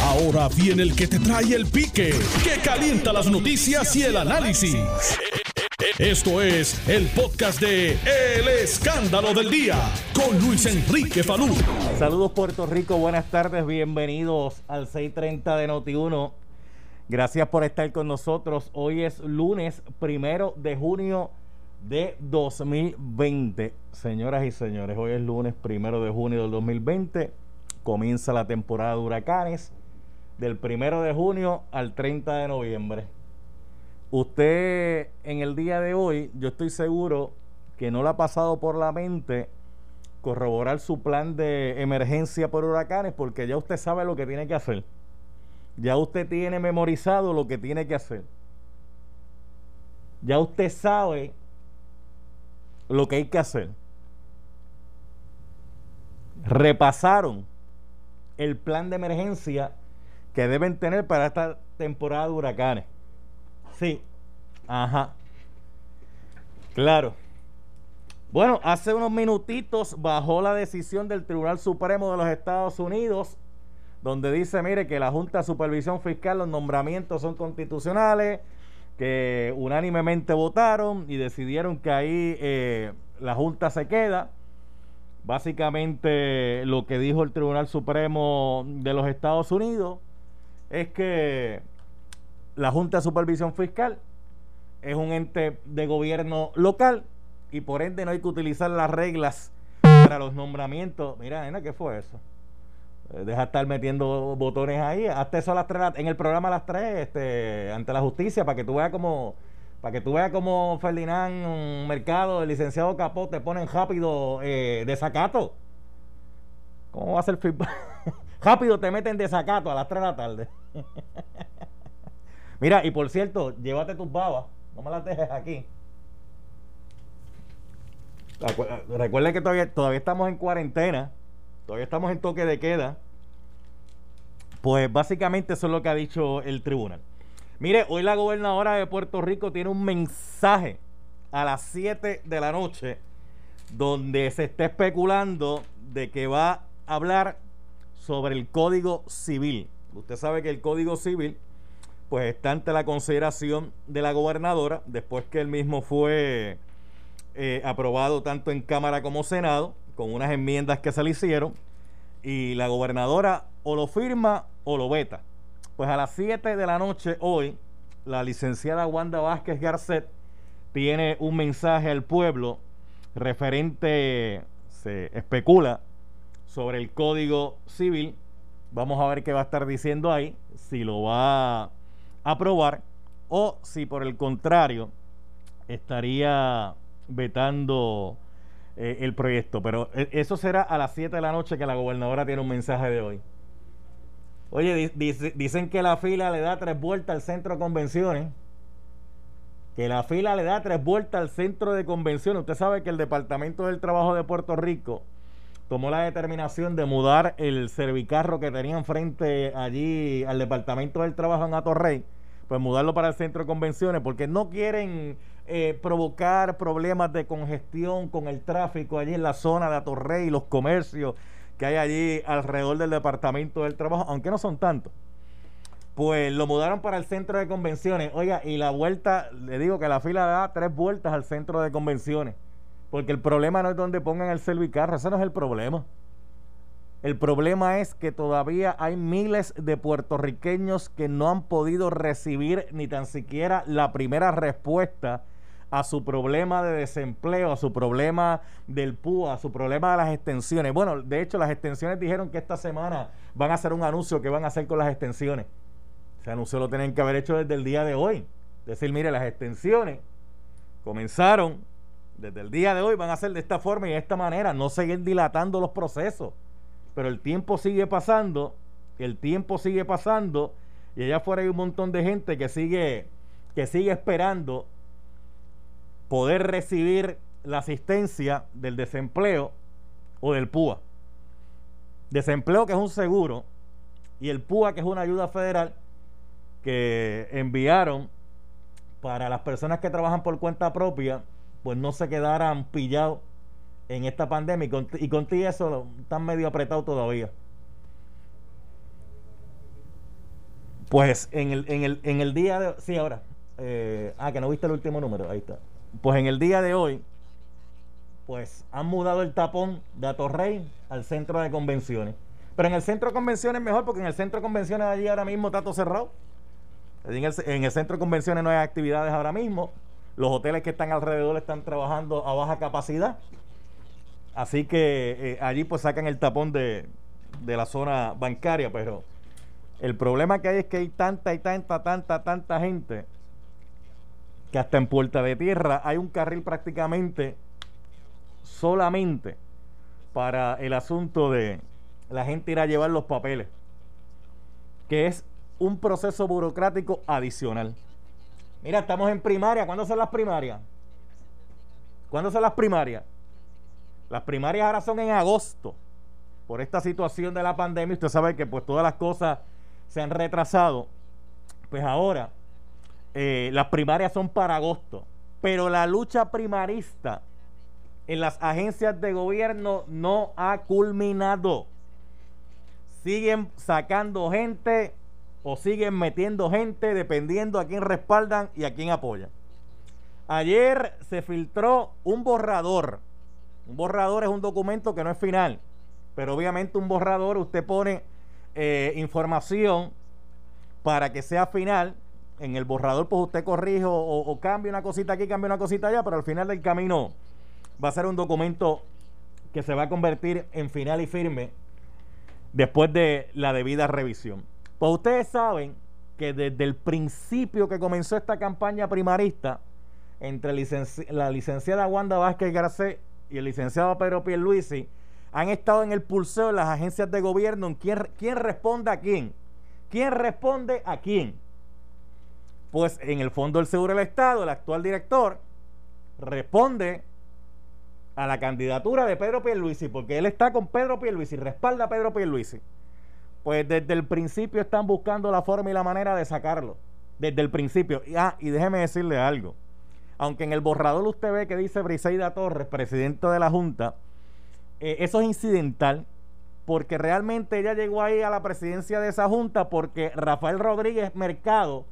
Ahora viene el que te trae el pique, que calienta las noticias y el análisis. Esto es el podcast de El Escándalo del Día con Luis Enrique Falú. Saludos Puerto Rico, buenas tardes, bienvenidos al 630 de Noti1. Gracias por estar con nosotros. Hoy es lunes primero de junio de 2020. Señoras y señores, hoy es lunes primero de junio del 2020. Comienza la temporada de huracanes del primero de junio al 30 de noviembre. Usted en el día de hoy, yo estoy seguro que no le ha pasado por la mente corroborar su plan de emergencia por huracanes porque ya usted sabe lo que tiene que hacer. Ya usted tiene memorizado lo que tiene que hacer. Ya usted sabe lo que hay que hacer. Repasaron el plan de emergencia que deben tener para esta temporada de huracanes. Sí, ajá. Claro. Bueno, hace unos minutitos bajó la decisión del Tribunal Supremo de los Estados Unidos, donde dice, mire, que la Junta de Supervisión Fiscal, los nombramientos son constitucionales, que unánimemente votaron y decidieron que ahí eh, la Junta se queda. Básicamente lo que dijo el Tribunal Supremo de los Estados Unidos es que la Junta de Supervisión Fiscal es un ente de gobierno local y por ende no hay que utilizar las reglas para los nombramientos. Mira, nena, ¿qué fue eso? Eh, deja estar metiendo botones ahí. Hazte eso a las tres, en el programa a las tres, este, ante la justicia, para que tú veas como, para que tú veas como Ferdinand Mercado, el licenciado Capó, te ponen rápido eh, desacato. ¿Cómo va a ser rápido te meten desacato a las 3 de la tarde. Mira, y por cierto, llévate tus babas, no me las dejes aquí. Recuerden que todavía, todavía estamos en cuarentena, todavía estamos en toque de queda. Pues básicamente eso es lo que ha dicho el tribunal. Mire, hoy la gobernadora de Puerto Rico tiene un mensaje a las 7 de la noche donde se está especulando de que va a hablar sobre el Código Civil. Usted sabe que el Código Civil pues está ante la consideración de la gobernadora después que el mismo fue eh, aprobado tanto en Cámara como Senado con unas enmiendas que se le hicieron y la gobernadora o lo firma o lo veta. Pues a las 7 de la noche hoy la licenciada Wanda Vázquez Garcet tiene un mensaje al pueblo referente, se especula, sobre el Código Civil. Vamos a ver qué va a estar diciendo ahí, si lo va a aprobar o si por el contrario estaría vetando eh, el proyecto. Pero eh, eso será a las 7 de la noche que la gobernadora tiene un mensaje de hoy. Oye, dicen que la fila le da tres vueltas al centro de convenciones. Que la fila le da tres vueltas al centro de convenciones. Usted sabe que el Departamento del Trabajo de Puerto Rico tomó la determinación de mudar el servicarro que tenían frente allí al Departamento del Trabajo en Atorrey, pues mudarlo para el centro de convenciones, porque no quieren eh, provocar problemas de congestión con el tráfico allí en la zona de Atorrey, los comercios que hay allí alrededor del Departamento del Trabajo, aunque no son tantos. Pues lo mudaron para el centro de convenciones. Oiga, y la vuelta, le digo que la fila da tres vueltas al centro de convenciones. Porque el problema no es donde pongan el servicarro, ese no es el problema. El problema es que todavía hay miles de puertorriqueños que no han podido recibir ni tan siquiera la primera respuesta a su problema de desempleo, a su problema del PUA, a su problema de las extensiones. Bueno, de hecho las extensiones dijeron que esta semana van a hacer un anuncio que van a hacer con las extensiones. Ese anuncio lo tienen que haber hecho desde el día de hoy. Decir, mire, las extensiones comenzaron desde el día de hoy van a ser de esta forma y de esta manera, no seguir dilatando los procesos. Pero el tiempo sigue pasando, el tiempo sigue pasando y allá afuera hay un montón de gente que sigue que sigue esperando poder recibir la asistencia del desempleo o del PUA. Desempleo que es un seguro y el PUA que es una ayuda federal que enviaron para las personas que trabajan por cuenta propia pues no se quedaran pillados en esta pandemia y, con, contigo eso están medio apretado todavía. Pues en el, en el, en el día de... Sí, ahora. Eh, ah, que no viste el último número. Ahí está. Pues en el día de hoy, pues han mudado el tapón de Atorrey al centro de convenciones. Pero en el centro de convenciones mejor porque en el centro de convenciones allí ahora mismo está todo cerrado. En el, en el centro de convenciones no hay actividades ahora mismo. Los hoteles que están alrededor están trabajando a baja capacidad. Así que eh, allí pues sacan el tapón de, de la zona bancaria, pero el problema que hay es que hay tanta y tanta, tanta, tanta gente que hasta en Puerta de Tierra hay un carril prácticamente solamente para el asunto de la gente ir a llevar los papeles, que es un proceso burocrático adicional. Mira, estamos en primaria. ¿Cuándo son las primarias? ¿Cuándo son las primarias? Las primarias ahora son en agosto. Por esta situación de la pandemia, usted sabe que pues todas las cosas se han retrasado. Pues ahora eh, las primarias son para agosto. Pero la lucha primarista en las agencias de gobierno no ha culminado. Siguen sacando gente o siguen metiendo gente dependiendo a quién respaldan y a quién apoyan. Ayer se filtró un borrador. Un borrador es un documento que no es final, pero obviamente un borrador usted pone eh, información para que sea final. En el borrador pues usted corrige o, o cambia una cosita aquí, cambia una cosita allá, pero al final del camino va a ser un documento que se va a convertir en final y firme después de la debida revisión. Pues ustedes saben que desde el principio que comenzó esta campaña primarista entre la licenciada Wanda Vázquez Garcés y el licenciado Pedro Pierluisi han estado en el pulseo de las agencias de gobierno en quién, quién responde a quién. ¿Quién responde a quién? Pues en el Fondo del Seguro del Estado, el actual director responde a la candidatura de Pedro Pierluisi, porque él está con Pedro Pierluisi, respalda a Pedro Pierluisi pues desde el principio están buscando la forma y la manera de sacarlo. Desde el principio. Ah, y déjeme decirle algo. Aunque en el borrador usted ve que dice Briseida Torres, presidente de la Junta, eh, eso es incidental, porque realmente ella llegó ahí a la presidencia de esa Junta porque Rafael Rodríguez Mercado,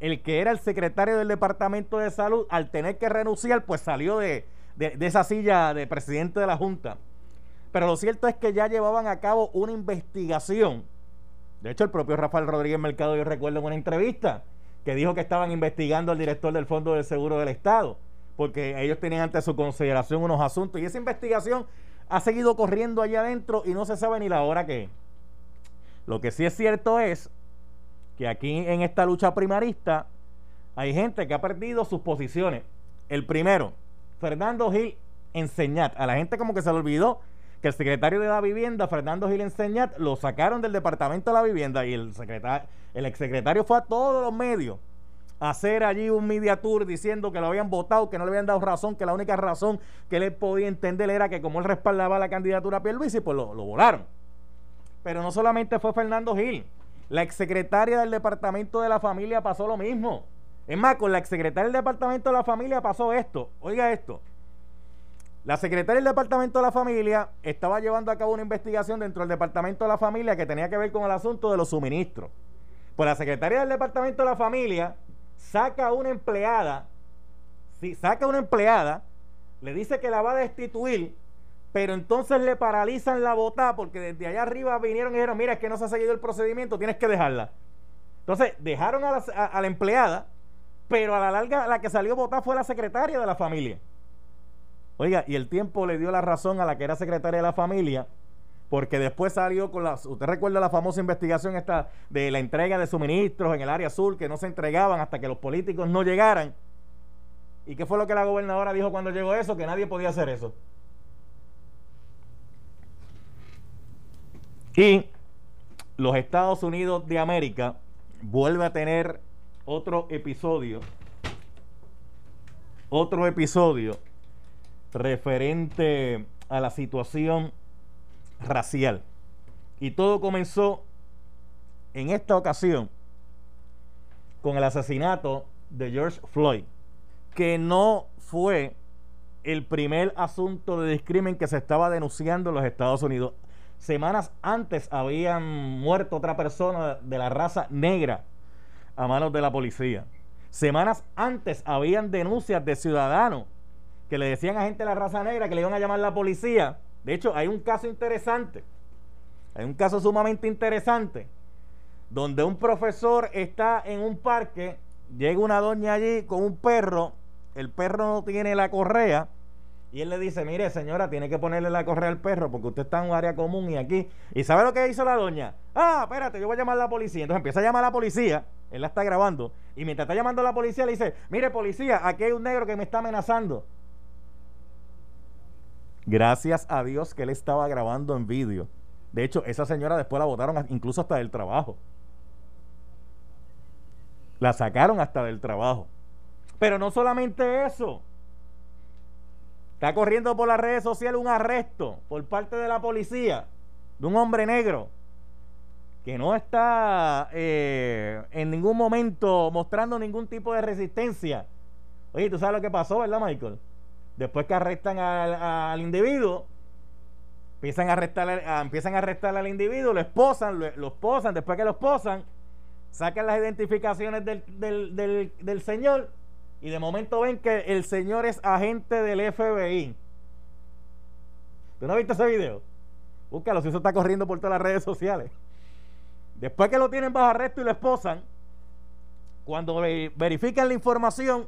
el que era el secretario del Departamento de Salud, al tener que renunciar, pues salió de, de esa silla de presidente de la Junta. Pero lo cierto es que ya llevaban a cabo una investigación. De hecho, el propio Rafael Rodríguez Mercado, yo recuerdo en una entrevista, que dijo que estaban investigando al director del Fondo del Seguro del Estado, porque ellos tenían ante su consideración unos asuntos. Y esa investigación ha seguido corriendo allá adentro y no se sabe ni la hora que. Lo que sí es cierto es que aquí en esta lucha primarista hay gente que ha perdido sus posiciones. El primero, Fernando Gil Enseñat. A la gente como que se le olvidó que el secretario de la vivienda, Fernando Gil Enseñat, lo sacaron del departamento de la vivienda y el secretario, el exsecretario fue a todos los medios a hacer allí un media tour diciendo que lo habían votado, que no le habían dado razón, que la única razón que él podía entender era que como él respaldaba la candidatura a Pierluisi, pues lo, lo volaron. Pero no solamente fue Fernando Gil, la exsecretaria del Departamento de la Familia pasó lo mismo. Es más, con la exsecretaria del Departamento de la Familia pasó esto. Oiga esto. La secretaria del Departamento de la Familia estaba llevando a cabo una investigación dentro del Departamento de la Familia que tenía que ver con el asunto de los suministros. Pues la secretaria del Departamento de la Familia saca a una empleada, sí, saca a una empleada, le dice que la va a destituir, pero entonces le paralizan la bota porque desde allá arriba vinieron y dijeron, mira, es que no se ha seguido el procedimiento, tienes que dejarla. Entonces dejaron a la, la empleada, pero a la larga la que salió votar fue la secretaria de la familia. Oiga, y el tiempo le dio la razón a la que era secretaria de la familia, porque después salió con las. Usted recuerda la famosa investigación esta de la entrega de suministros en el área azul que no se entregaban hasta que los políticos no llegaran. ¿Y qué fue lo que la gobernadora dijo cuando llegó eso? Que nadie podía hacer eso. Y los Estados Unidos de América vuelve a tener otro episodio. Otro episodio referente a la situación racial. Y todo comenzó en esta ocasión con el asesinato de George Floyd, que no fue el primer asunto de discrimen que se estaba denunciando en los Estados Unidos. Semanas antes habían muerto otra persona de la raza negra a manos de la policía. Semanas antes habían denuncias de ciudadanos que le decían a gente de la raza negra que le iban a llamar la policía. De hecho, hay un caso interesante, hay un caso sumamente interesante, donde un profesor está en un parque, llega una doña allí con un perro, el perro no tiene la correa, y él le dice, mire señora, tiene que ponerle la correa al perro porque usted está en un área común y aquí. ¿Y sabe lo que hizo la doña? Ah, espérate, yo voy a llamar a la policía. Entonces empieza a llamar a la policía, él la está grabando, y mientras está llamando a la policía le dice, mire policía, aquí hay un negro que me está amenazando. Gracias a Dios que él estaba grabando en vídeo. De hecho, esa señora después la votaron incluso hasta del trabajo. La sacaron hasta del trabajo. Pero no solamente eso. Está corriendo por las redes sociales un arresto por parte de la policía de un hombre negro que no está eh, en ningún momento mostrando ningún tipo de resistencia. Oye, tú sabes lo que pasó, ¿verdad, Michael? Después que arrestan al, individuo, empiezan a arrestar, empiezan a arrestar al individuo, lo esposan, lo, esposan, después que lo esposan, sacan las identificaciones del, del, del señor y de momento ven que el señor es agente del FBI. ¿Tú no has visto ese video? Búscalo, si eso está corriendo por todas las redes sociales. Después que lo tienen bajo arresto y lo esposan, cuando verifican la información,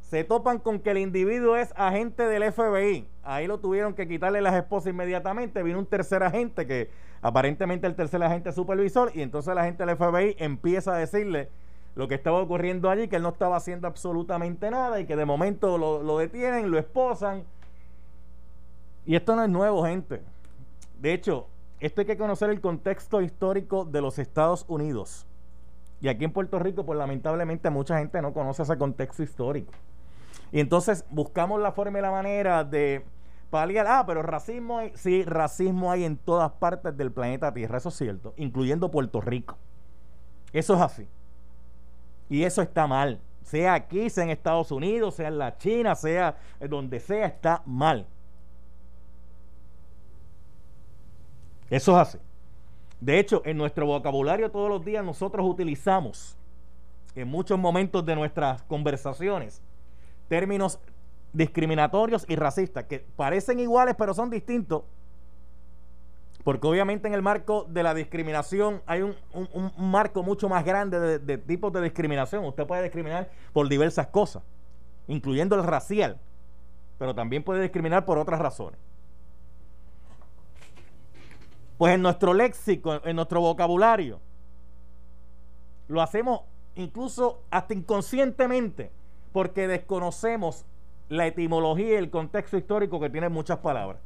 se topan con que el individuo es agente del FBI. Ahí lo tuvieron que quitarle las esposas inmediatamente. Vino un tercer agente que aparentemente el tercer agente es supervisor y entonces la agente del FBI empieza a decirle lo que estaba ocurriendo allí, que él no estaba haciendo absolutamente nada y que de momento lo, detienen, lo esposan. Y esto no es nuevo, gente. De hecho, esto hay que conocer el contexto histórico de los Estados Unidos. Y aquí en Puerto Rico, pues lamentablemente mucha gente no conoce ese contexto histórico. Y entonces buscamos la forma y la manera de paliar. Ah, pero racismo hay, sí, racismo hay en todas partes del planeta Tierra, eso es cierto, incluyendo Puerto Rico. Eso es así. Y eso está mal. Sea aquí, sea en Estados Unidos, sea en la China, sea donde sea, está mal. Eso es así. De hecho, en nuestro vocabulario todos los días nosotros utilizamos en muchos momentos de nuestras conversaciones términos discriminatorios y racistas que parecen iguales pero son distintos porque obviamente en el marco de la discriminación hay un, marco mucho más grande de, tipos de discriminación. Usted puede discriminar por diversas cosas, incluyendo el racial, pero también puede discriminar por otras razones. Pues en nuestro léxico, en nuestro vocabulario, lo hacemos incluso hasta inconscientemente, porque desconocemos la etimología y el contexto histórico que tienen muchas palabras.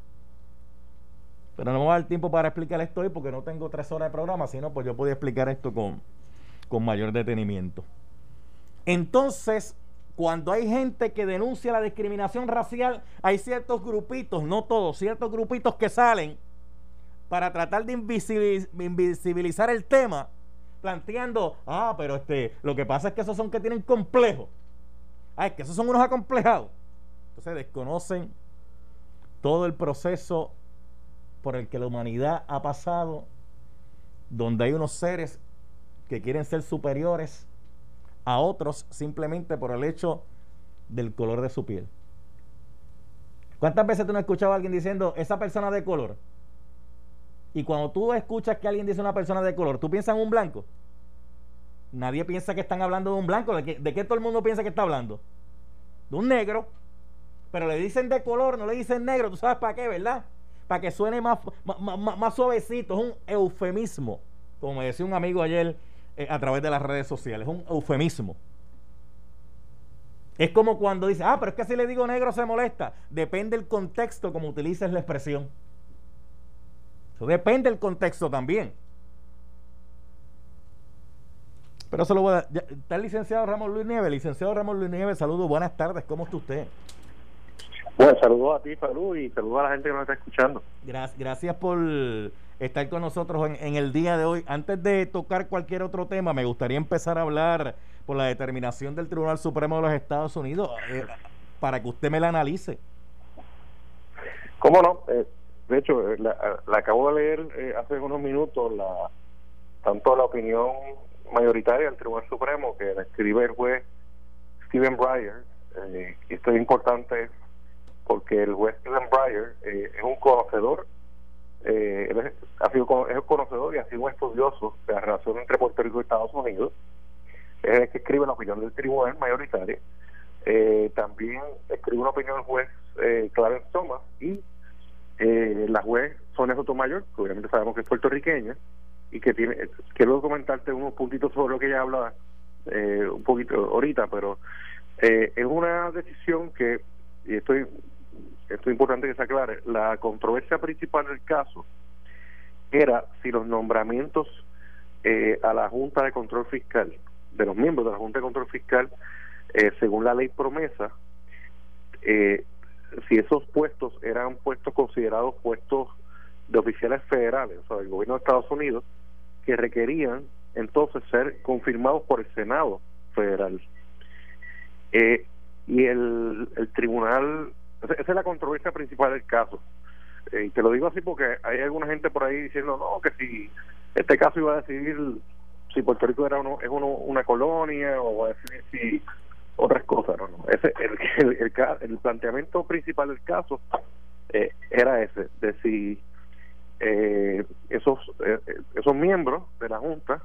Pero no me va a dar tiempo para explicar esto hoy porque no tengo tres horas de programa, sino pues yo podía explicar esto con, con mayor detenimiento. Entonces, cuando hay gente que denuncia la discriminación racial, hay ciertos grupitos, no todos, ciertos grupitos que salen para tratar de invisibilizar el tema, planteando, ah, pero este, lo que pasa es que esos son que tienen complejos. Ah, es que esos son unos acomplejados. Entonces desconocen todo el proceso por el que la humanidad ha pasado, donde hay unos seres que quieren ser superiores a otros simplemente por el hecho del color de su piel. ¿Cuántas veces tú no has escuchado a alguien diciendo esa persona de color? Y cuando tú escuchas que alguien dice una persona de color, ¿tú piensas en un blanco? Nadie piensa que están hablando de un blanco. ¿De qué, ¿De qué todo el mundo piensa que está hablando? De un negro. Pero le dicen de color, no le dicen negro. ¿Tú sabes para qué, verdad? Para que suene más, más, suavecito. Es un eufemismo, como me decía un amigo ayer eh, a través de las redes sociales. Es un eufemismo. Es como cuando dice, ah, pero es que si le digo negro se molesta. Depende del contexto como utilices la expresión. Eso depende del contexto también. Pero eso lo voy a Está el licenciado Ramón Luis Nieves. Licenciado Ramón Luis Nieves, saludos, buenas tardes. ¿Cómo está usted? Bueno, saludos a ti, Perú, y saludos a la gente que nos está escuchando. Gracias, gracias por estar con nosotros en, el día de hoy. Antes de tocar cualquier otro tema, me gustaría empezar a hablar por la determinación del Tribunal Supremo de los Estados Unidos eh, para que usted me la analice. ¿Cómo no? Eh, de hecho, eh, la, acabo de leer hace unos minutos, la tanto la opinión mayoritaria del Tribunal Supremo que escribe el juez Stephen Breyer. Eh, esto es importante porque el juez Stephen Breyer eh, es un conocedor, eh, es, ha sido, es un conocedor y ha sido un estudioso de la relación entre Puerto Rico y Estados Unidos. Es el que escribe la opinión del tribunal mayoritario. Eh, también escribe una opinión el juez eh, Clarence Thomas y eh, la juez Sonia Sotomayor, que obviamente sabemos que es puertorriqueña, y que tiene, quiero comentarte unos puntitos sobre lo que ella habla eh, un poquito ahorita, pero eh, es una decisión que, y estoy, esto es importante que se aclare, la controversia principal del caso era si los nombramientos eh, a la Junta de Control Fiscal, de los miembros de la Junta de Control Fiscal, eh, según la ley promesa, eh, si esos puestos eran puestos considerados puestos de oficiales federales, o sea, del gobierno de Estados Unidos, que requerían entonces ser confirmados por el Senado federal. Eh, y el, el tribunal, esa es la controversia principal del caso. Eh, y te lo digo así porque hay alguna gente por ahí diciendo, no, que si este caso iba a decidir si Puerto Rico era uno, es uno, una colonia o a decidir si otras cosas, no, no. Ese, el, el, el, el planteamiento principal del caso eh, era ese, de si eh, esos eh, esos miembros de la Junta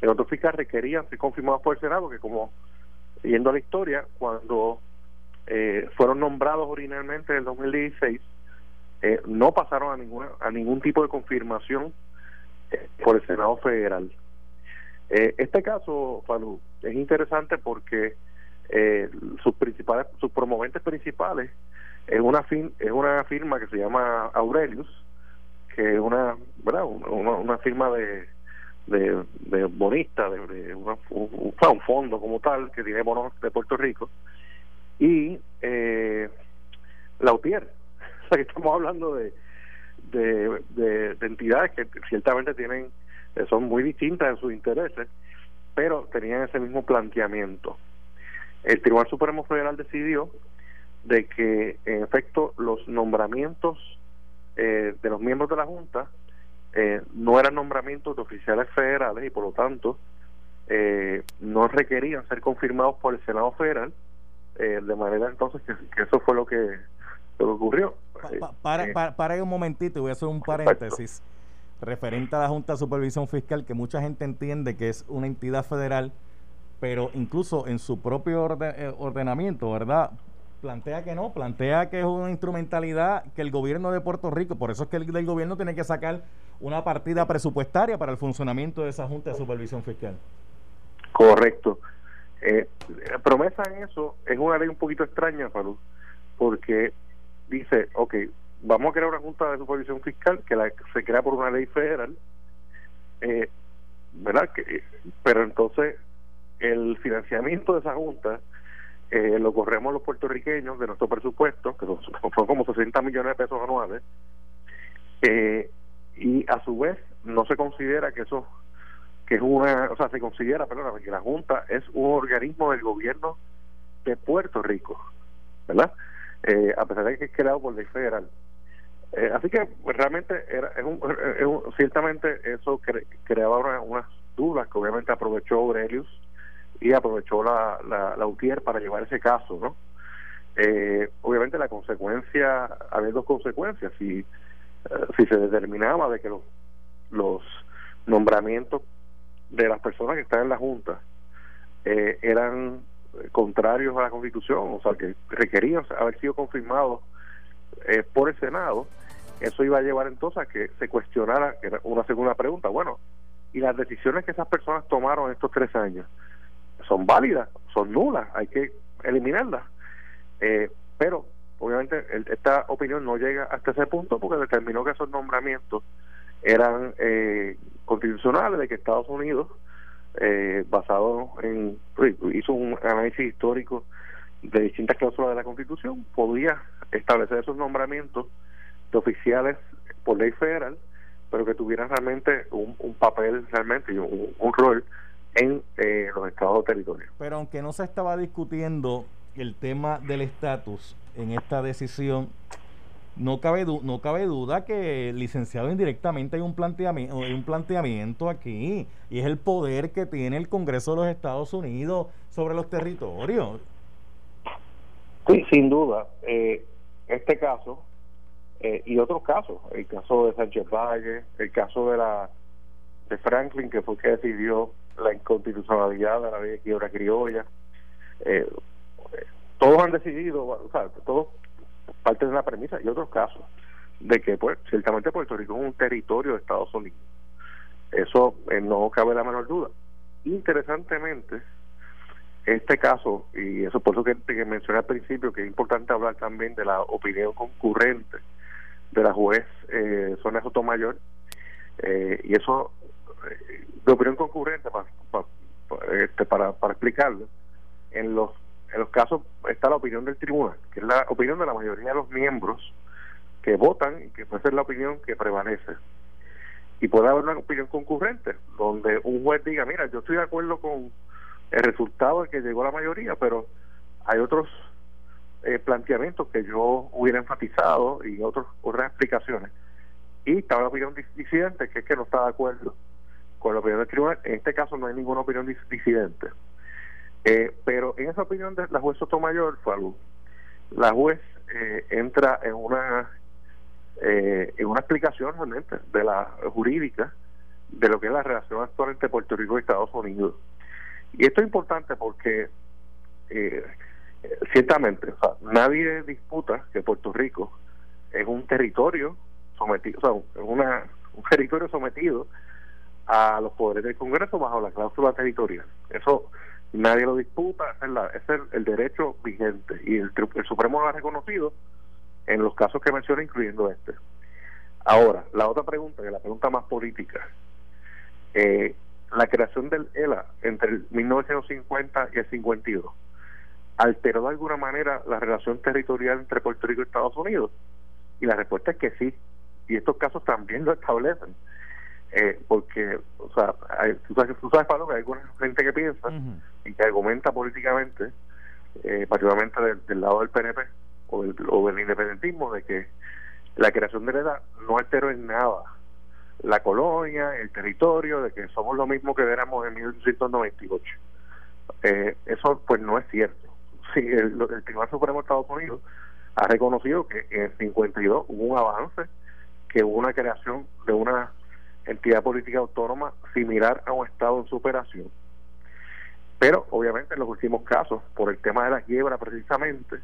de otro fiscal requerían ser confirmados por el Senado, que como yendo a la historia, cuando eh, fueron nombrados originalmente en el 2016, eh, no pasaron a ninguna a ningún tipo de confirmación eh, por el Senado federal. Eh, este caso, Falú, es interesante porque eh, sus principales, sus promoventes principales es una fin, es una firma que se llama Aurelius, que es una, ¿verdad? una, una firma de, de, de bonista, de, de una, un, un, fondo como tal que tiene bonos de Puerto Rico, y eh, Lautier. O sea que estamos hablando de, de, de, de entidades que ciertamente tienen, eh, son muy distintas en sus intereses, pero tenían ese mismo planteamiento. El Tribunal Supremo Federal decidió de que, en efecto, los nombramientos eh, de los miembros de la Junta eh, no eran nombramientos de oficiales federales y, por lo tanto, eh, no requerían ser confirmados por el Senado Federal, eh, de manera entonces que, que, eso fue lo que, lo que ocurrió. Pa, pa, para, para, para un momentito, voy a hacer un paréntesis referente a la Junta de Supervisión Fiscal, que mucha gente entiende que es una entidad federal pero incluso en su propio orden, ordenamiento, ¿verdad? Plantea que no, plantea que es una instrumentalidad que el gobierno de Puerto Rico, por eso es que el, el gobierno tiene que sacar una partida presupuestaria para el funcionamiento de esa Junta de Supervisión Fiscal. Correcto. Eh, promesa en eso es una ley un poquito extraña, Falú, porque dice, ok, vamos a crear una Junta de Supervisión Fiscal que la, se crea por una ley federal, eh, ¿verdad? Que, pero entonces el financiamiento de esa junta eh, lo corremos los puertorriqueños de nuestro presupuesto, que son, como 60 millones de pesos anuales, eh, y a su vez no se considera que eso, que es una, o sea, se considera, perdón, que la Junta es un organismo del gobierno de Puerto Rico, ¿verdad? Eh, a pesar de que es creado por ley federal. Eh, así que pues, realmente era, es un, ciertamente eso cre, creaba una, unas dudas que obviamente aprovechó Aurelius y aprovechó la, la, la UTIER para llevar ese caso, ¿no? Eh, obviamente la consecuencia, había dos consecuencias, si, eh, si se determinaba de que los, los nombramientos de las personas que están en la Junta eh, eran contrarios a la Constitución, o sea, que requerían haber sido confirmados eh, por el Senado, eso iba a llevar entonces a que se cuestionara una segunda pregunta, bueno, y las decisiones que esas personas tomaron estos tres años, son válidas, son nulas, hay que eliminarlas. Eh, pero, obviamente, el, esta opinión no llega hasta ese punto porque determinó que esos nombramientos eran eh, constitucionales, de que Estados Unidos, eh, basado en. hizo un análisis histórico de distintas cláusulas de la Constitución, podía establecer esos nombramientos de oficiales por ley federal, pero que tuvieran realmente un, un papel, realmente, un, un rol en eh, los estados o territorios. Pero aunque no se estaba discutiendo el tema del estatus en esta decisión, no cabe, no cabe duda que licenciado indirectamente hay un, planteamiento, hay un planteamiento aquí y es el poder que tiene el Congreso de los Estados Unidos sobre los territorios. Sí, sin duda. Eh, este caso eh, y otros casos, el caso de Sánchez Valle, el caso de la de Franklin, que fue que decidió la inconstitucionalidad de la ley de quiebra criolla. Eh, todos han decidido, o sea, todos parte de una premisa y otros casos de que pues ciertamente Puerto Rico es un territorio de Estados Unidos. Eso eh, no cabe la menor duda. Interesantemente este caso y eso por eso que, mencioné al principio que es importante hablar también de la opinión concurrente de la juez eh, Sonia Sotomayor eh, y eso eh, de opinión concurrente para, para, este, para, para explicarlo en los en los casos está la opinión del tribunal, que es la opinión de la mayoría de los miembros que votan y que puede ser la opinión que prevalece. Y puede haber una opinión concurrente, donde un juez diga, mira, yo estoy de acuerdo con el resultado de que llegó la mayoría, pero hay otros eh, planteamientos que yo hubiera enfatizado y otros, otras explicaciones. Y está la opinión disidente, que es que no está de acuerdo con la opinión del tribunal. En este caso no hay ninguna opinión disidente. Eh, pero en esa opinión de la juez Sotomayor, algo la juez eh, entra en una eh, en una explicación realmente de la jurídica de lo que es la relación actual entre Puerto Rico y Estados Unidos. Y esto es importante porque ciertamente nadie disputa que Puerto Rico es un territorio sometido, o sea, una, un territorio sometido a los poderes del Congreso bajo la cláusula territorial. Eso nadie lo disputa, es, el, derecho vigente y el, Supremo lo ha reconocido en los casos que menciona, incluyendo este. Ahora, la otra pregunta, que es la pregunta más política, eh, la creación del ELA entre el 1950 y el 52 alteró de alguna manera la relación territorial entre Puerto Rico y Estados Unidos? Y la respuesta es que sí, y estos casos también lo establecen. Eh, porque, o sea, tú, sabes, tú sabes, Pablo, que hay alguna gente que piensa y que argumenta políticamente, eh, particularmente del, lado del PNP o del, o del independentismo, de que la creación de la edad no alteró en nada la colonia, el territorio, de que somos lo mismo que éramos en 1898. Eh, eso, pues, no es cierto. Sí, el, el Tribunal Supremo de Estados Unidos ha reconocido que en el 52 hubo un avance, que hubo una creación de una entidad política autónoma similar a un Estado en superación. Pero obviamente en los últimos casos, por el tema de la quiebra precisamente,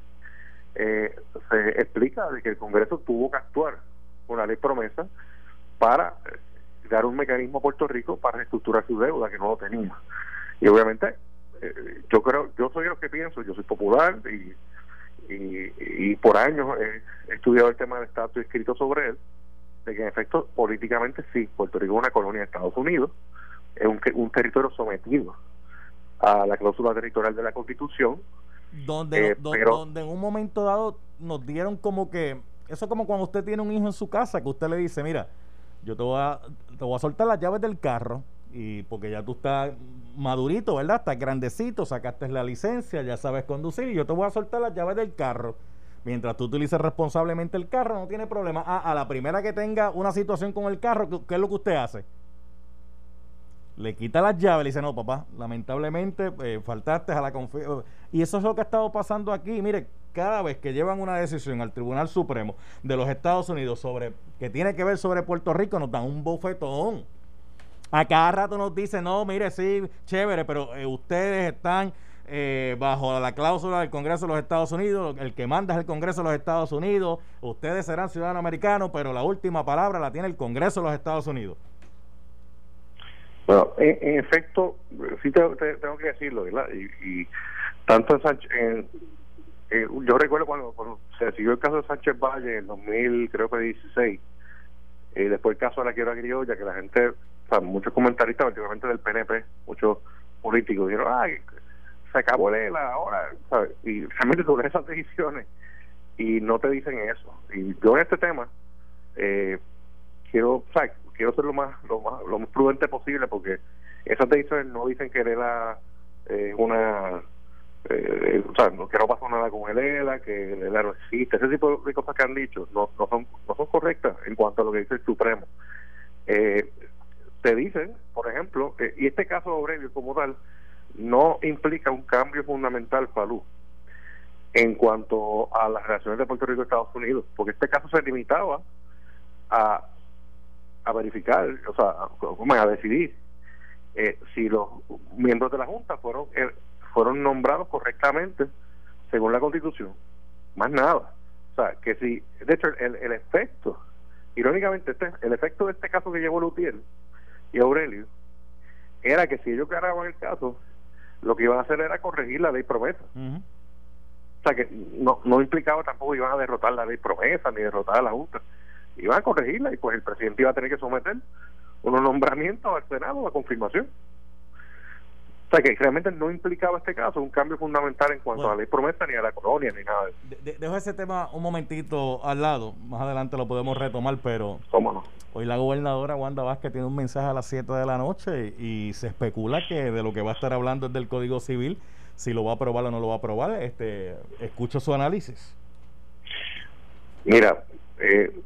eh, se explica de que el Congreso tuvo que actuar con la ley promesa para eh, dar un mecanismo a Puerto Rico para reestructurar su deuda que no lo tenía. Y obviamente eh, yo creo, yo soy lo que pienso, yo soy popular y, y, y por años he estudiado el tema del estatus y escrito sobre él de que en efecto políticamente sí, Puerto Rico es una colonia de Estados Unidos, es un, un territorio sometido a la cláusula territorial de la Constitución. Donde, eh, donde en un momento dado nos dieron como que, eso es como cuando usted tiene un hijo en su casa, que usted le dice, mira, yo te voy a, te voy a soltar las llaves del carro, y porque ya tú estás madurito, ¿verdad? Estás grandecito, sacaste la licencia, ya sabes conducir, y yo te voy a soltar las llaves del carro Mientras tú utilices responsablemente el carro, no tiene problema. Ah, a la primera que tenga una situación con el carro, ¿qué, es lo que usted hace? Le quita las llaves, le dice, no, papá, lamentablemente eh, faltaste a la confianza. Y eso es lo que ha estado pasando aquí. Mire, cada vez que llevan una decisión al Tribunal Supremo de los Estados Unidos sobre que tiene que ver sobre Puerto Rico, nos dan un bofetón. A cada rato nos dicen, no, mire, sí, chévere, pero eh, ustedes están eh, bajo la cláusula del Congreso de los Estados Unidos, el que manda es el Congreso de los Estados Unidos, ustedes serán ciudadanos americanos, pero la última palabra la tiene el Congreso de los Estados Unidos. Bueno, en, efecto, sí tengo, tengo, que decirlo, ¿verdad? Y, tanto en Sánchez, yo recuerdo cuando, se siguió el caso de Sánchez Valle en 2000, creo que 16, y después el caso de la quiebra criolla, que la gente, muchos comentaristas, particularmente del PNP, muchos políticos, dijeron, ay, se acabó la ahora, Y realmente tú esas decisiones y no te dicen eso. Y yo en este tema eh, quiero, quiero ser lo más, lo más, lo más prudente posible porque esas decisiones no dicen que era eh, una eh, o sea, que no pasó nada con el ELA, que el ELA no existe, ese tipo de cosas que han dicho no, no, son, no son correctas en cuanto a lo que dice el Supremo. Eh, te dicen, por ejemplo, eh, y este caso de Aurelio como tal, no implica un cambio fundamental, Falú, en cuanto a las relaciones de Puerto Rico y Estados Unidos, porque este caso se limitaba a, a verificar, o sea, a, decidir eh, si los miembros de la Junta fueron eh, fueron nombrados correctamente según la Constitución. Más nada. O sea, que si, de hecho, el, el efecto, irónicamente, este, el efecto de este caso que llevó Lutiel y Aurelio, era que si ellos ganaban el caso, lo que iban a hacer era corregir la ley promesa. O sea, que no, no implicaba tampoco que iban a derrotar la ley promesa ni derrotar a la Junta. Iban a corregirla y pues el presidente iba a tener que someter unos nombramientos al Senado a confirmación. O sea que realmente no implicaba este caso un cambio fundamental en cuanto a la ley promesa ni a la colonia ni nada de dejo ese tema un momentito al lado, más adelante lo podemos retomar, pero ¿Cómo hoy la gobernadora Wanda Vázquez tiene un mensaje a las 7 de la noche y se especula que de lo que va a estar hablando es del Código Civil, si lo va a aprobar o no lo va a aprobar. Este, escucho su análisis. Mira, eh,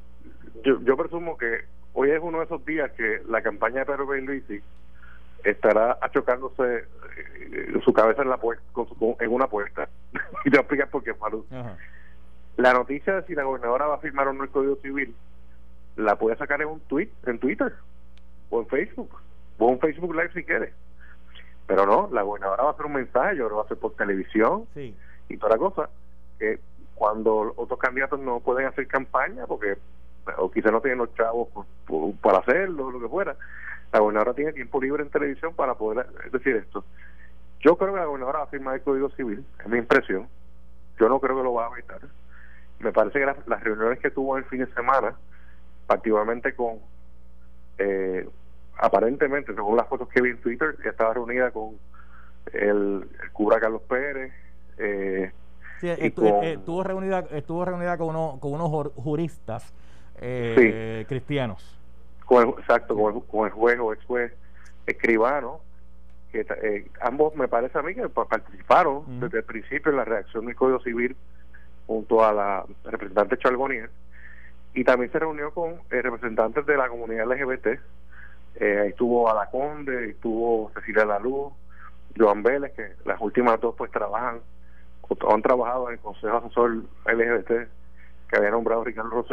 yo, yo presumo que hoy es uno de esos días que la campaña de Pedro Luisi estará achocándose eh, su cabeza en la puerta, en una puerta. y te voy a explicar por qué, Maru. La noticia de si la gobernadora va a firmar o no el Código Civil la puede sacar en un tweet, en Twitter o en Facebook o en Facebook Live si quiere. Pero no, la gobernadora va a hacer un mensaje, yo lo va a hacer por televisión y toda la cosa. Que cuando otros candidatos no pueden hacer campaña porque o quizá no tienen los chavos para hacerlo, lo que fuera, la gobernadora tiene tiempo libre en televisión para poder decir esto. Yo creo que la gobernadora va a firmar el Código Civil, es mi impresión. Yo no creo que lo va a evitar. Me parece que las, reuniones que tuvo el fin de semana, particularmente con, eh, aparentemente, según las fotos que vi en Twitter, estaba reunida con el, cura Carlos Pérez. Eh, estuvo, reunida, estuvo reunida con, uno, con unos juristas eh, cristianos. Con exacto, con el, con el juez o ex juez escribano, que eh, ambos me parece a mí que participaron desde el principio en la reacción del Código Civil junto a la representante Chalgonier y también se reunió con eh, representantes de la comunidad LGBT eh, ahí estuvo Alaconde, estuvo Cecilia Laluz, Joan Vélez, que las últimas dos pues trabajan o han trabajado en el Consejo Asesor LGBT que había nombrado Ricardo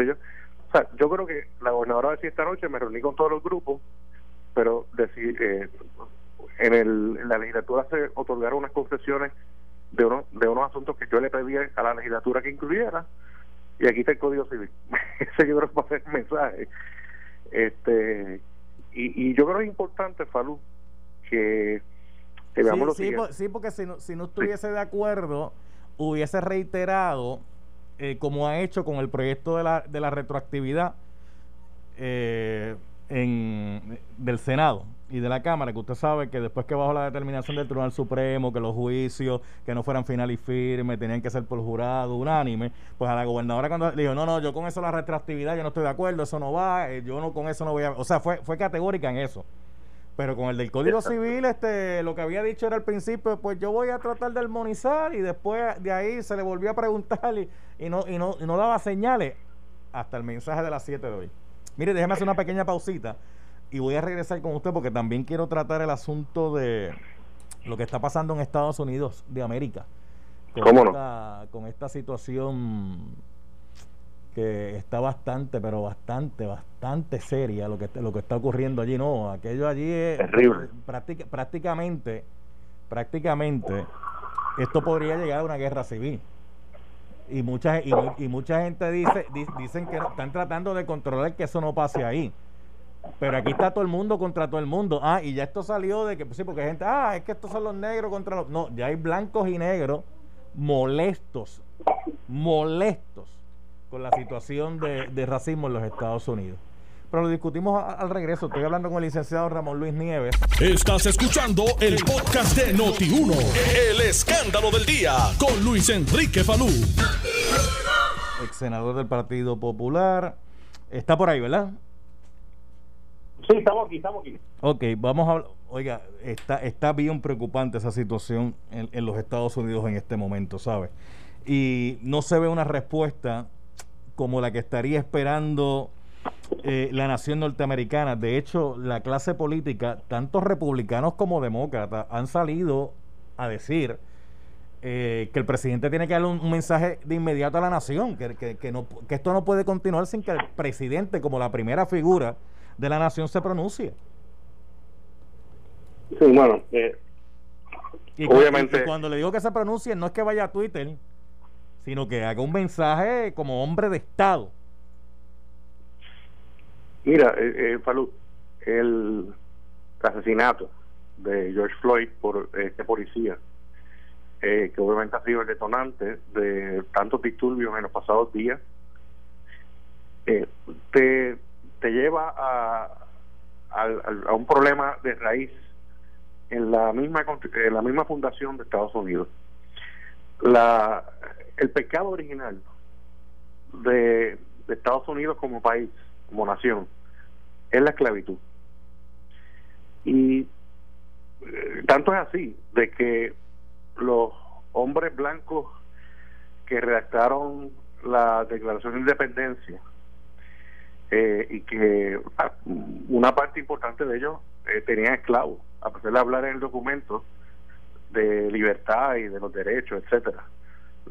Yo creo que la gobernadora decía esta noche, me reuní con todos los grupos, pero decir, eh, en, el, en la legislatura se otorgaron unas concesiones de, uno, de unos asuntos que yo le pedí a la legislatura que incluyera, y aquí está el Código Civil. Ese yo creo que va a ser el mensaje. Este, y, y yo creo que es importante, Falú, que, veamos sí, lo sí, porque si no, si no estuviese de acuerdo, hubiese reiterado eh, como ha hecho con el proyecto de la, de la retroactividad eh, en, del Senado y de la Cámara, que usted sabe que después que bajo la determinación del Tribunal Supremo, que los juicios que no fueran final y firme, tenían que ser por jurado unánime, pues a la gobernadora cuando dijo, no, no, yo con eso la retroactividad yo no estoy de acuerdo, eso no va, eh, yo no con eso no voy a... O sea, fue, fue categórica en eso. Pero con el del Código Civil, este, lo que había dicho era al principio, pues yo voy a tratar de armonizar y después de ahí se le volvió a preguntar y, y no, y, no, y no daba señales hasta el mensaje de las 7 de hoy. Mire, déjeme hacer una pequeña pausita y voy a regresar con usted porque también quiero tratar el asunto de lo que está pasando en Estados Unidos de América. Con, con esta situación que está bastante, pero bastante, bastante seria lo que, lo que está ocurriendo allí. No, aquello allí es terrible. prácticamente, prácticamente, esto podría llegar a una guerra civil. Y mucha, y, y mucha gente dice, dicen que están tratando de controlar que eso no pase ahí. Pero aquí está todo el mundo contra todo el mundo. Ah, y ya esto salió de que, pues sí, porque hay gente, ah, es que estos son los negros contra los. No, ya hay blancos y negros molestos, molestos con la situación de, racismo en los Estados Unidos. Pero lo discutimos al regreso. Estoy hablando con el licenciado Ramón Luis Nieves. Estás escuchando el podcast de Noti1. El escándalo del día con Luis Enrique Falú. Ex senador del Partido Popular. Está por ahí, ¿verdad? Sí, estamos aquí, estamos aquí. Ok, vamos a oiga, está, está bien preocupante esa situación en, en los Estados Unidos en este momento, ¿sabe? Y no se ve una respuesta como la que estaría esperando eh, la nación norteamericana. De hecho, la clase política, tanto republicanos como demócratas, han salido a decir eh, que el presidente tiene que darle un, mensaje de inmediato a la nación, que, que, no, que esto no puede continuar sin que el presidente, como la primera figura de la nación, se pronuncie. Sí, bueno, eh, obviamente. cuando le digo que se pronuncie, no es que vaya a Twitter, sino que haga un mensaje como hombre de Estado. Mira, eh, eh el asesinato de George Floyd por este policía, eh, que obviamente ha sido el detonante de tantos disturbios en los pasados días, eh, te, te lleva a, a, un problema de raíz en la misma en la misma fundación de Estados Unidos. La, el pecado original de, Estados Unidos como país, como nación, es la esclavitud. Y eh, tanto es así de que los hombres blancos que redactaron la Declaración de Independencia eh, y que ah, una parte importante de ellos eh, tenían esclavos, a pesar de hablar en el documento de libertad y de los derechos, etcétera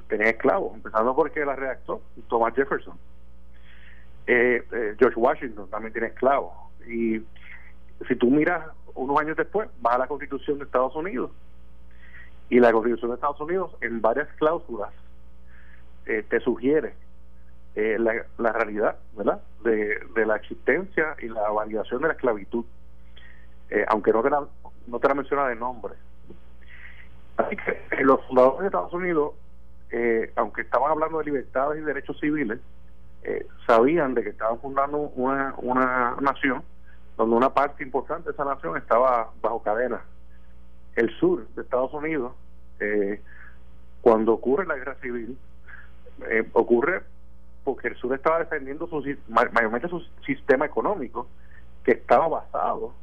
tenía esclavos, empezando porque la redactó Thomas Jefferson. Eh, eh, George Washington también tiene esclavos. Y si tú miras unos años después, va a la Constitución de Estados Unidos. Y la Constitución de Estados Unidos, en varias cláusulas, eh, te sugiere la, la, realidad, ¿verdad?, de, de, la existencia y la validación de la esclavitud, aunque no te, la, no te la menciona de nombre. Así que los fundadores de Estados Unidos eh, aunque estaban hablando de libertades y derechos civiles, eh, sabían de que estaban fundando una, una nación donde una parte importante de esa nación estaba bajo cadena. El sur de Estados Unidos, eh, cuando ocurre la guerra civil, ocurre porque el sur estaba defendiendo su, mayormente su sistema económico, que estaba basado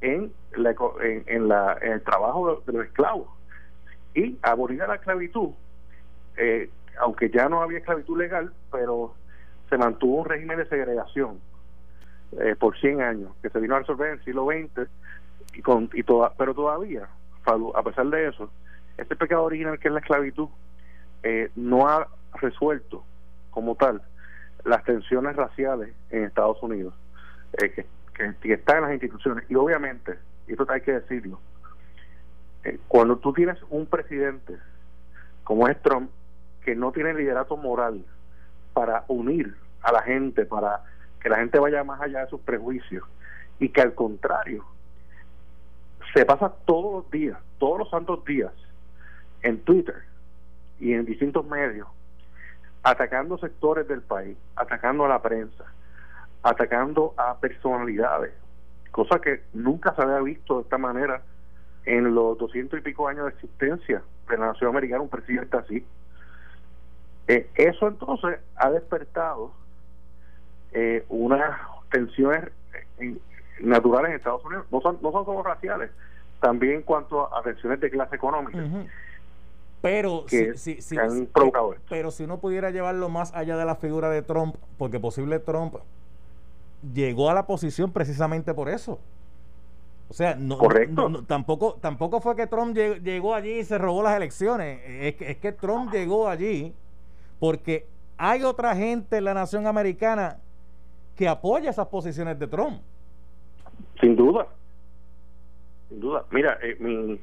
en, la, en, la, en el trabajo de los esclavos. Y abolir la esclavitud eh, aunque ya no había esclavitud legal, pero se mantuvo un régimen de segregación eh, por 100 años, que se vino a resolver en el siglo XX, y con, y toda, pero todavía, a pesar de eso, este pecado original que es la esclavitud, eh, no ha resuelto como tal las tensiones raciales en Estados Unidos, que, que, están en las instituciones. Y obviamente, y esto hay que decirlo, cuando tú tienes un presidente como es Trump, que no tiene liderato moral para unir a la gente, para que la gente vaya más allá de sus prejuicios y que al contrario se pasa todos los días, todos los santos días en Twitter y en distintos medios atacando sectores del país, atacando a la prensa, atacando a personalidades, cosa que nunca se había visto de esta manera en los doscientos y pico años de existencia de la nación americana, un presidente así. Eh, eso entonces ha despertado eh, unas tensiones eh, naturales en Estados Unidos, no son, no son solo raciales, también en cuanto a tensiones de clase económica. Pero si, han provocado pero si uno pudiera llevarlo más allá de la figura de Trump, porque posible Trump llegó a la posición precisamente por eso. O sea, no, Correcto. tampoco, tampoco fue que Trump llegó allí y se robó las elecciones. Es que, es que Trump llegó allí porque hay otra gente en la nación americana que apoya esas posiciones de Trump. Sin duda, sin duda. Mira, eh, mi,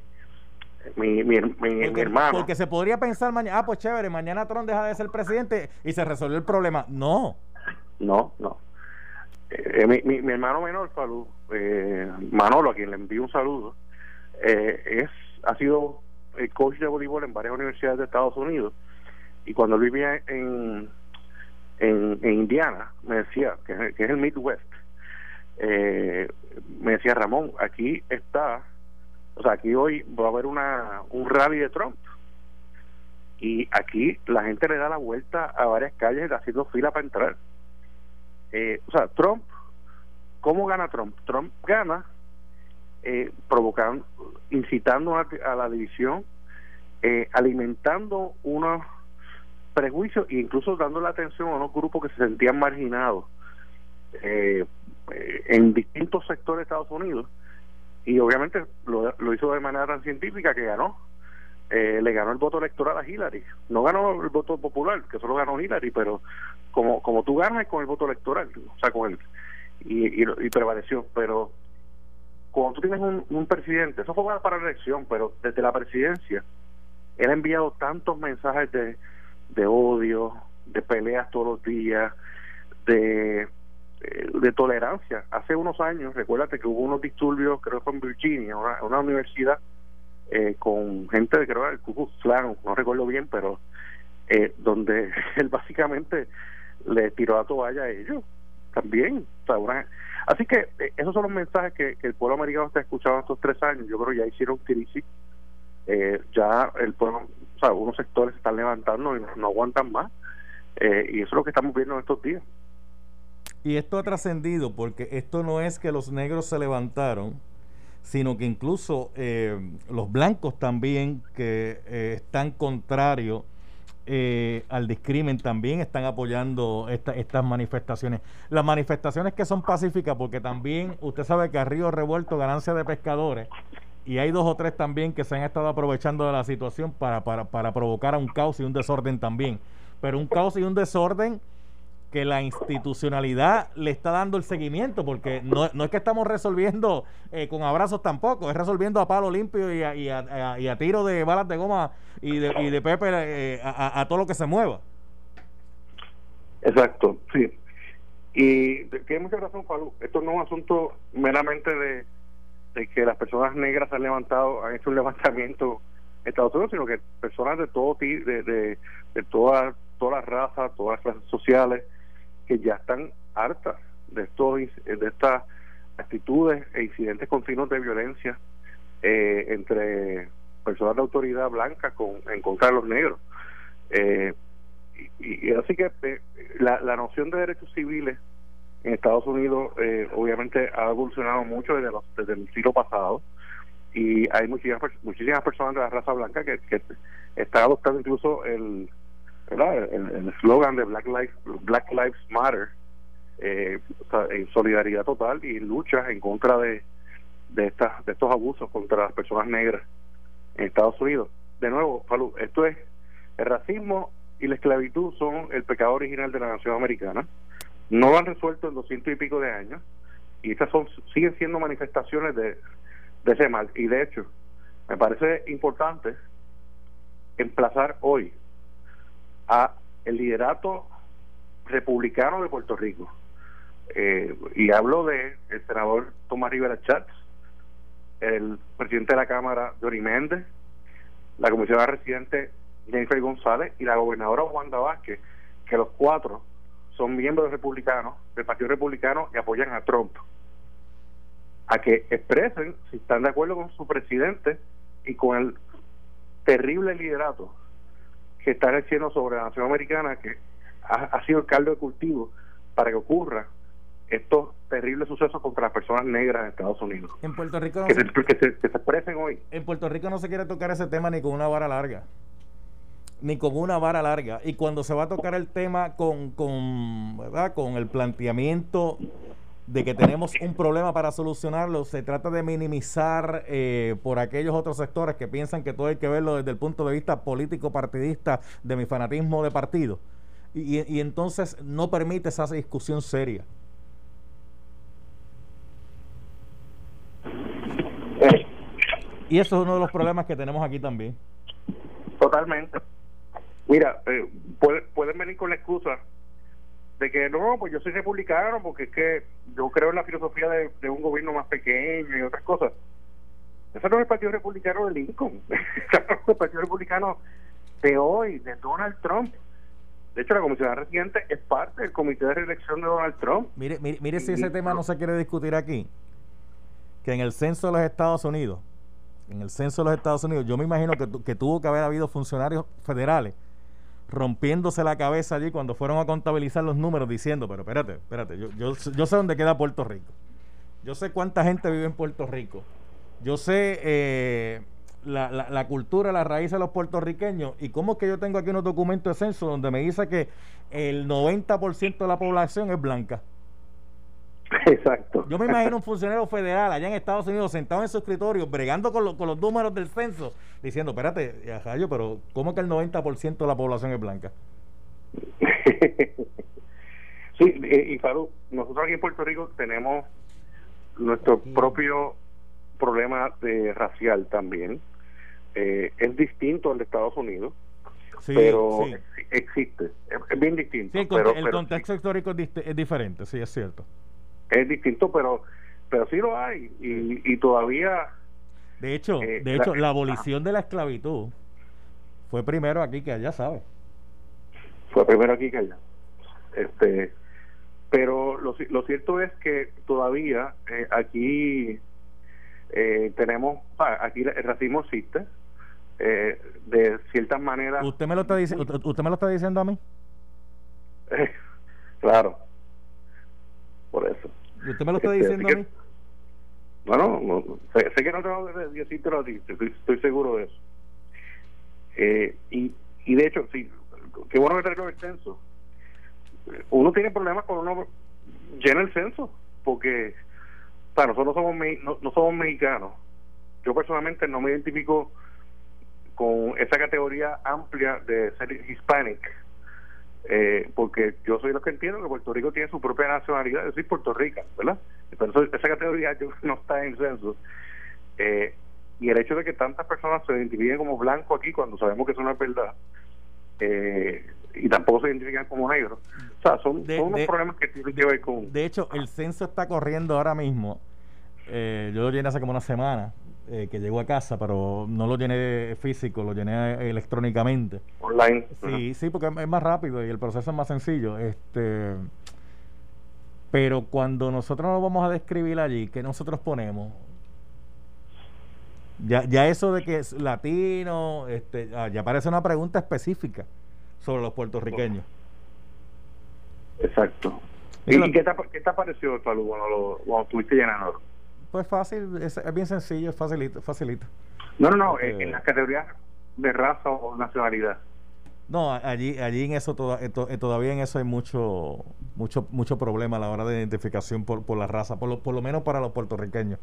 mi, mi, mi, hermano. Porque se podría pensar mañana, ah, pues chévere, mañana Trump deja de ser presidente y se resuelve el problema. No. No, no. Eh, mi, mi, hermano menor, eh, Manolo, a quien le envío un saludo, eh, es ha sido el coach de voleibol en varias universidades de Estados Unidos y cuando vivía en, en, Indiana, me decía, que, es el Midwest, eh, me decía Ramón, aquí está, o sea, aquí hoy va a haber una, un rally de Trump. Y aquí la gente le da la vuelta a varias calles haciendo fila para entrar. Eh, o sea, Trump, ¿cómo gana Trump? Trump gana eh, provocando, incitando a, la división, eh, alimentando unos prejuicios e incluso dando la atención a unos grupos que se sentían marginados eh, en distintos sectores de Estados Unidos y obviamente lo, hizo de manera tan científica que ganó eh, le ganó el voto electoral a Hillary. No ganó el voto popular, que solo ganó Hillary, pero como como tú ganas con el voto electoral, o sea, con él y, y, prevaleció. Pero cuando tú tienes un presidente, eso fue para la elección, pero desde la presidencia, él ha enviado tantos mensajes de, de odio, de peleas todos los días, de, eh, de tolerancia. Hace unos años, recuérdate que hubo unos disturbios, creo que fue en Virginia, una, una universidad, eh, con gente de creo el Ku no recuerdo bien, pero eh, donde él básicamente le tiró la toalla a ellos también. así que eh, esos son los mensajes que, el pueblo americano está escuchando estos tres años. Yo creo que ya hicieron crisis. ya el pueblo, o sea, algunos sectores se están levantando y no, aguantan más. y eso es lo que estamos viendo en estos días. Y esto ha trascendido porque esto no es que los negros se levantaron, sino que incluso eh, los blancos también que eh, están contrarios eh, al discrimen también están apoyando estas manifestaciones. Las manifestaciones que son pacíficas, porque también usted sabe que a Río Revuelto ganancia de pescadores y hay dos o tres también que se han estado aprovechando de la situación para, para, para provocar a un caos y un desorden también. Pero un caos y un desorden que la institucionalidad le está dando el seguimiento, porque no, no es que estamos resolviendo eh, con abrazos tampoco, es resolviendo a palo limpio y a, y a, y a tiro de balas de goma y de, y de pepe eh, a, todo lo que se mueva. Exacto, sí. Y tiene mucha razón, Pablo. Esto no es un asunto meramente de, de que las personas negras han levantado, han hecho un levantamiento en Estados Unidos, sino que personas de todo de, de, de todas todas las razas, todas las clases sociales, que ya están hartas de estos de estas actitudes e incidentes continuos de violencia eh, entre personas de autoridad blanca con en contra de los negros. Eh, y, así que eh, la, la noción de derechos civiles en Estados Unidos obviamente ha evolucionado mucho desde, el siglo pasado y hay muchísimas muchísimas personas de la raza blanca que, que están adoptando incluso el el eslogan de Black Lives, Black Lives Matter, eh, en solidaridad total y lucha en contra de, de, estas, de estos abusos contra las personas negras en Estados Unidos. De nuevo, esto es el racismo y la esclavitud son el pecado original de la nación americana. No lo han resuelto en doscientos y pico de años y estas son siguen siendo manifestaciones de, ese mal. Y de hecho, me parece importante emplazar hoy a el liderato republicano de Puerto Rico. Eh, y hablo de el senador Tomás Rivera Chats, el presidente de la Cámara, Dori Méndez, la comisionada residente Jennifer González y la gobernadora Wanda Vázquez, que los cuatro son miembros republicanos, del Partido Republicano y apoyan a Trump. A que expresen si están de acuerdo con su presidente y con el terrible liderato que están haciendo sobre la nación americana, que ha, sido el caldo de cultivo para que ocurra estos terribles sucesos contra las personas negras en Estados Unidos. En Puerto Rico que, se, expresen hoy. En Puerto Rico no se quiere tocar ese tema ni con una vara larga. Ni con una vara larga. Y cuando se va a tocar el tema con, con, ¿verdad? con el planteamiento de que tenemos un problema para solucionarlo, se trata de minimizar eh, por aquellos otros sectores que piensan que todo hay que verlo desde el punto de vista político partidista de mi fanatismo de partido. Y, entonces no permite esa discusión seria. Eh. Y eso es uno de los problemas que tenemos aquí también. Totalmente. Mira, eh, pueden venir con la excusa de que no, pues yo soy republicano porque es que yo creo en la filosofía de, un gobierno más pequeño y otras cosas. Eso no es el Partido Republicano de Lincoln, eso no es el Partido Republicano de hoy, de Donald Trump. De hecho, la comisión residente es parte del comité de reelección de Donald Trump. Mire, mire, mire si ese tema no se quiere discutir aquí, que en el censo de los Estados Unidos, en el censo de los Estados Unidos, yo me imagino que, que tuvo que haber habido funcionarios federales rompiéndose la cabeza allí cuando fueron a contabilizar los números diciendo, pero espérate, espérate, yo, yo, yo sé dónde queda Puerto Rico. Yo sé cuánta gente vive en Puerto Rico. yo sé eh, la, la, la, cultura, la raíz de los puertorriqueños y cómo es que yo tengo aquí unos documentos de censo donde me dice que el 90% de la población es blanca. Exacto. Yo me imagino un funcionario federal allá en Estados Unidos sentado en su escritorio, bregando con, con los números del censo, diciendo, espérate, Jayo, pero ¿cómo que el 90% de la población es blanca? sí, eh, y Faru, nosotros aquí en Puerto Rico tenemos nuestro propio problema de racial también. Eh, es distinto al de Estados Unidos, sí, pero sí. existe, es, bien distinto. Sí, el, pero, el pero contexto histórico es, es diferente, sí, es cierto es distinto, pero pero sí lo hay y, y todavía. De hecho, eh, de hecho, la, la abolición de la esclavitud fue primero aquí que allá, ¿sabes? Fue primero aquí que allá. Este, pero lo, lo cierto es que todavía eh, aquí eh, tenemos, aquí el racismo existe. Eh, de ciertas maneras. ¿Usted me lo está diciendo? ¿Usted me lo está diciendo a mí? claro por eso. ¿Y usted me lo está este, diciendo a mí? Bueno, no, sé, sé, que no tengo que decírtelo a ti, estoy, estoy seguro de eso. Eh, y, y de hecho, sí, qué bueno que traigo el censo. Uno tiene problemas cuando uno llena el censo, porque para nosotros somos no, no somos mexicanos. Yo personalmente no me identifico con esa categoría amplia de ser hispanic eh, porque yo soy lo que entiendo que Puerto Rico tiene su propia nacionalidad, yo soy puertorriqueño, ¿verdad? Pero eso, esa categoría yo, no está en censo. Eh, y el hecho de que tantas personas se identifiquen como blanco aquí cuando sabemos que eso no es verdad, eh, y tampoco se identifican como negros, o sea, son, de, son unos de, problemas que tienen que ver con... De hecho, el censo está corriendo ahora mismo, eh, yo lo llené hace como una semana, eh, que llegó a casa, pero no lo llené físico, lo llené electrónicamente. Online. Sí, uh -huh. sí, porque es más rápido y el proceso es más sencillo. Este, pero cuando nosotros nos vamos a describir allí, ¿qué nosotros ponemos? Ya, ya eso de que es latino, este, ya parece una pregunta específica sobre los puertorriqueños. Exacto. ¿Y, ¿Y qué, te, qué te pareció, Salud, cuando, lo, cuando estuviste llenando? Pues fácil, es, es, bien sencillo, es facilito, facilito. No, no, no, en las categorías de raza o nacionalidad. No, allí, allí en eso toda, todavía en eso hay mucho, mucho, mucho problema a la hora de identificación por, por la raza, por lo, por lo menos para los puertorriqueños.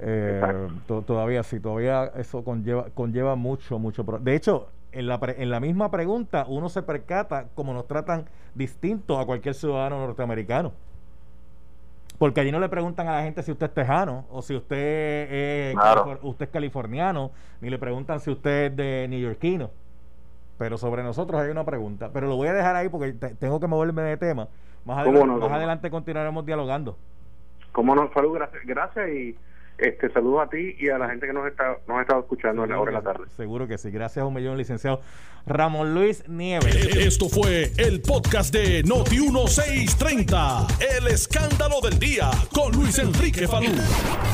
Eh, to, todavía sí, todavía eso conlleva, conlleva mucho, mucho. De hecho, en la, en la misma pregunta uno se percata como nos tratan distinto a cualquier ciudadano norteamericano. Porque allí no le preguntan a la gente si usted es tejano o si usted claro. usted es californiano, ni le preguntan si usted es de neoyorquino. Pero sobre nosotros hay una pregunta. Pero lo voy a dejar ahí porque te, tengo que moverme de tema. Más, adelante, no, más adelante continuaremos dialogando. Como no, salud, gracias, gracias y este saludo a ti y a la gente que nos está nos ha estado escuchando en la hora de la tarde. Seguro que sí. Gracias a un millón, licenciado Ramón Luis Nieves. Esto fue el podcast de Noti 1630. El escándalo del día con Luis Enrique Falú.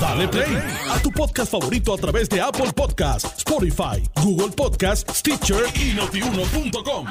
Dale play a tu podcast favorito a través de Apple Podcasts, Spotify, Google Podcasts, Stitcher y notiuno.com.